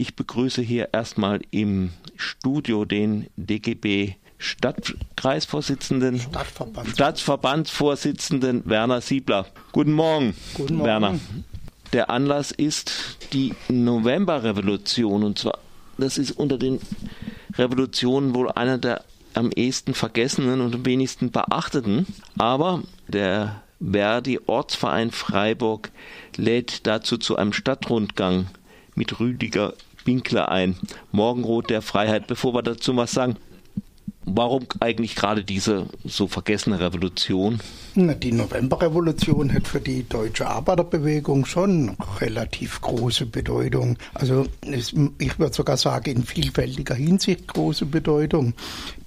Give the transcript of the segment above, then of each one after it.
Ich begrüße hier erstmal im Studio den DGB Stadtkreisvorsitzenden, Stadtverbands. Stadtverbandsvorsitzenden Werner Siebler. Guten Morgen, Guten Morgen. Werner. Der Anlass ist die Novemberrevolution und zwar das ist unter den Revolutionen wohl einer der am ehesten vergessenen und am wenigsten beachteten. Aber der Verdi Ortsverein Freiburg lädt dazu zu einem Stadtrundgang mit Rüdiger Winkler ein. Morgenrot der Freiheit. Bevor wir dazu was sagen, Warum eigentlich gerade diese so vergessene Revolution? Die Novemberrevolution hat für die deutsche Arbeiterbewegung schon relativ große Bedeutung. Also ich würde sogar sagen, in vielfältiger Hinsicht große Bedeutung.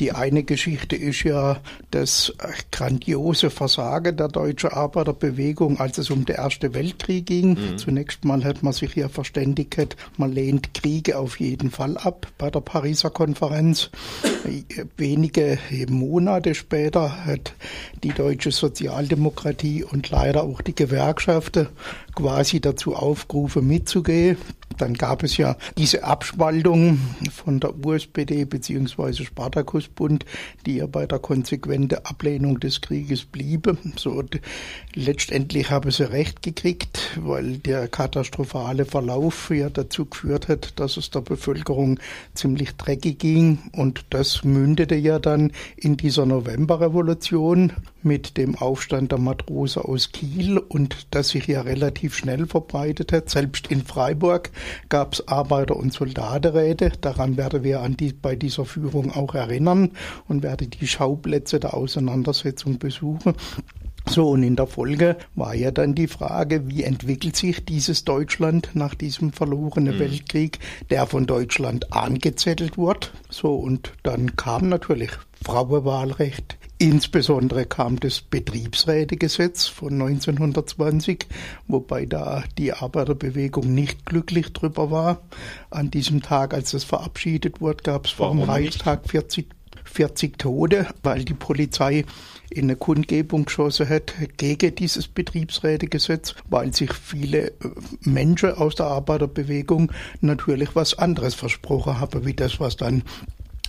Die eine Geschichte ist ja das grandiose Versagen der deutschen Arbeiterbewegung, als es um den Ersten Weltkrieg ging. Mhm. Zunächst mal hat man sich ja verständigt, man lehnt Kriege auf jeden Fall ab bei der Pariser Konferenz wenige Monate später hat die deutsche Sozialdemokratie und leider auch die Gewerkschaften quasi dazu aufgerufen, mitzugehen. Dann gab es ja diese Abspaltung von der USPD bzw. Spartakusbund, die ja bei der konsequenten Ablehnung des Krieges bliebe. So, letztendlich haben sie recht gekriegt, weil der katastrophale Verlauf ja dazu geführt hat, dass es der Bevölkerung ziemlich dreckig ging. Und das mündete ja dann in dieser Novemberrevolution mit dem Aufstand der Matrose aus Kiel und das sich ja relativ schnell verbreitet hat. Selbst in Freiburg gab es Arbeiter- und Soldatenräte. Daran werden wir an die, bei dieser Führung auch erinnern und werde die Schauplätze der Auseinandersetzung besuchen. So, und in der Folge war ja dann die Frage, wie entwickelt sich dieses Deutschland nach diesem verlorenen mhm. Weltkrieg, der von Deutschland angezettelt wurde. So, und dann kam natürlich Frauenwahlrecht. Insbesondere kam das Betriebsrätegesetz von 1920, wobei da die Arbeiterbewegung nicht glücklich drüber war. An diesem Tag, als es verabschiedet wurde, gab es vor dem Reichstag 40 40 Tote, weil die Polizei in eine Kundgebung geschossen hat gegen dieses Betriebsrätegesetz, weil sich viele äh, Menschen aus der Arbeiterbewegung natürlich was anderes versprochen haben, wie das, was dann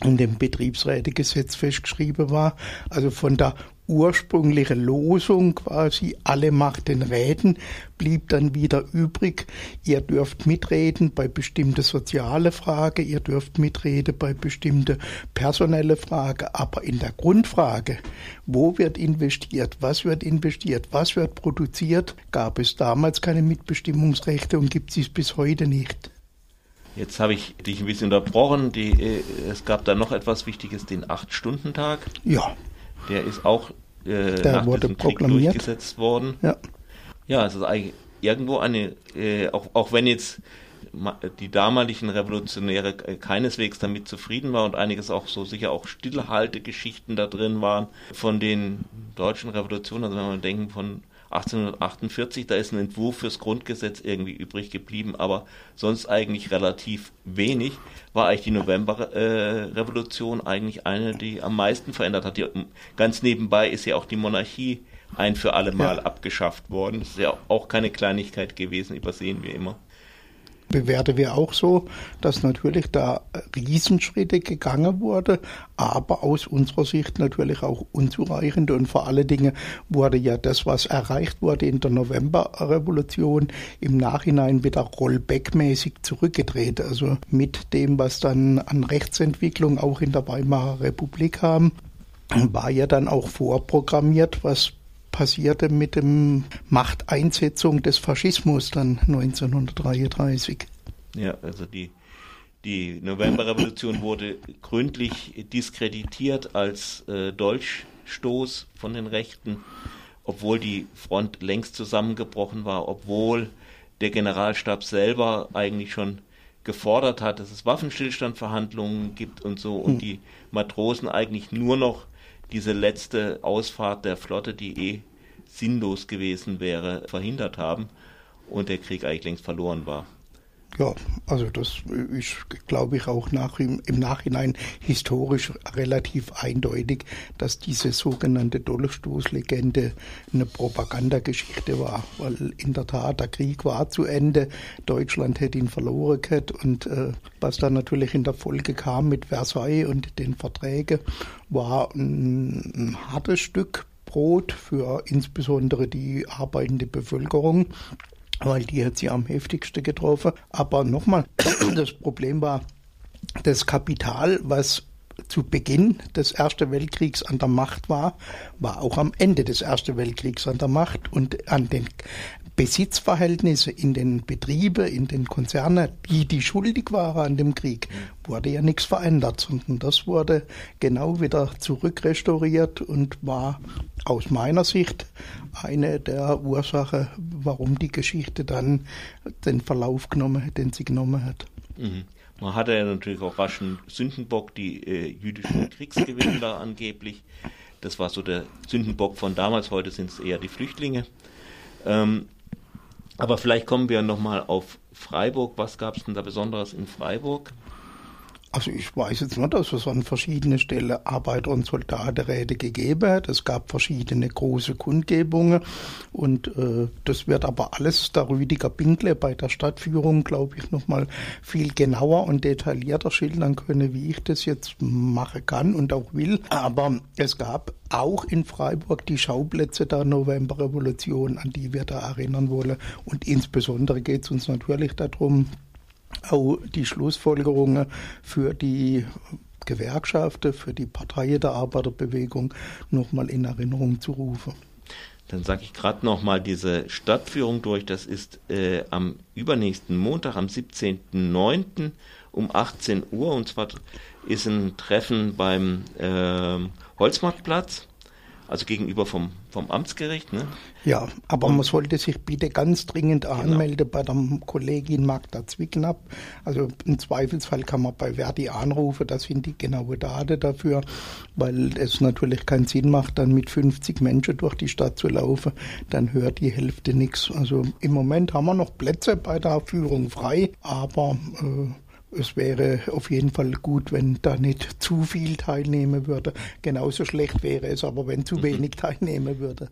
in dem Betriebsrätegesetz festgeschrieben war. Also von der ursprüngliche Losung quasi, alle Macht den Räten, blieb dann wieder übrig. Ihr dürft mitreden bei bestimmte soziale Frage, ihr dürft mitreden bei bestimmte personelle Frage, aber in der Grundfrage, wo wird investiert, was wird investiert, was wird produziert, gab es damals keine Mitbestimmungsrechte und gibt es bis heute nicht. Jetzt habe ich dich ein bisschen unterbrochen. Die, äh, es gab da noch etwas Wichtiges, den Acht-Stunden-Tag. Ja. Der ist auch äh, Der nach wurde diesem Krieg durchgesetzt worden. Ja. Ja, es ist eigentlich irgendwo eine, äh, auch, auch wenn jetzt die damaligen Revolutionäre keineswegs damit zufrieden waren und einiges auch so sicher auch Stillhaltegeschichten da drin waren von den deutschen Revolutionen. Also wenn man denken von 1848, da ist ein Entwurf fürs Grundgesetz irgendwie übrig geblieben, aber sonst eigentlich relativ wenig, war eigentlich die Novemberrevolution äh, eigentlich eine, die am meisten verändert hat. Die, ganz nebenbei ist ja auch die Monarchie ein für alle Mal ja. abgeschafft worden. Das ist ja auch keine Kleinigkeit gewesen, übersehen wir immer bewerten wir auch so, dass natürlich da Riesenschritte gegangen wurde, aber aus unserer Sicht natürlich auch unzureichend und vor allen Dingen wurde ja das, was erreicht wurde in der Novemberrevolution, im Nachhinein wieder rollbackmäßig zurückgedreht. Also mit dem, was dann an Rechtsentwicklung auch in der Weimarer Republik kam, war ja dann auch vorprogrammiert, was passierte mit dem Machteinsetzung des Faschismus dann 1933. Ja, also die, die Novemberrevolution wurde gründlich diskreditiert als äh, Dolchstoß von den Rechten, obwohl die Front längst zusammengebrochen war, obwohl der Generalstab selber eigentlich schon gefordert hat, dass es Waffenstillstandverhandlungen gibt und so und hm. die Matrosen eigentlich nur noch diese letzte Ausfahrt der Flotte, die eh sinnlos gewesen wäre, verhindert haben und der Krieg eigentlich längst verloren war. Ja, also das ist, glaube ich, auch nach, im, Nachhinein historisch relativ eindeutig, dass diese sogenannte Dollarstoßlegende eine Propagandageschichte war, weil in der Tat der Krieg war zu Ende, Deutschland hätte ihn verloren gehabt und äh, was dann natürlich in der Folge kam mit Versailles und den Verträgen, war ein, ein hartes Stück Brot für insbesondere die arbeitende Bevölkerung weil die hat sie am heftigsten getroffen. Aber nochmal, das Problem war, das Kapital, was zu Beginn des Ersten Weltkriegs an der Macht war, war auch am Ende des Ersten Weltkriegs an der Macht und an den Besitzverhältnisse in den Betrieben, in den Konzernen, die die schuldig waren an dem Krieg, wurde ja nichts verändert, sondern das wurde genau wieder zurückrestauriert und war aus meiner Sicht eine der Ursachen, warum die Geschichte dann den Verlauf genommen hat, den sie genommen hat. Mhm. Man hatte ja natürlich auch raschen Sündenbock, die äh, jüdischen Kriegsgewinner angeblich. Das war so der Sündenbock von damals, heute sind es eher die Flüchtlinge. Ähm, aber vielleicht kommen wir nochmal auf Freiburg. Was gab es denn da Besonderes in Freiburg? Also ich weiß jetzt nicht, dass es an verschiedenen Stellen Arbeiter- und Soldatenräte gegeben hat. Es gab verschiedene große Kundgebungen und äh, das wird aber alles der Rüdiger Binkle bei der Stadtführung, glaube ich, nochmal viel genauer und detaillierter schildern können, wie ich das jetzt machen kann und auch will. Aber es gab auch in Freiburg die Schauplätze der Novemberrevolution, an die wir da erinnern wollen. Und insbesondere geht es uns natürlich darum, auch die Schlussfolgerungen für die Gewerkschaften, für die Partei der Arbeiterbewegung nochmal in Erinnerung zu rufen. Dann sage ich gerade nochmal diese Stadtführung durch. Das ist äh, am übernächsten Montag, am 17.09. um 18 Uhr. Und zwar ist ein Treffen beim äh, Holzmarktplatz also gegenüber vom, vom Amtsgericht. Ne? Ja, aber und, man sollte sich bitte ganz dringend genau. anmelden bei der Kollegin Magda Zwicknapp. Also im Zweifelsfall kann man bei Verdi anrufen, das sind die genaue Daten dafür, weil es natürlich keinen Sinn macht, dann mit 50 Menschen durch die Stadt zu laufen, dann hört die Hälfte nichts. Also im Moment haben wir noch Plätze bei der Führung frei, aber äh, es wäre auf jeden Fall gut, wenn da nicht zu viel teilnehmen würde. Genauso schlecht wäre es aber, wenn zu mhm. wenig teilnehmen würde.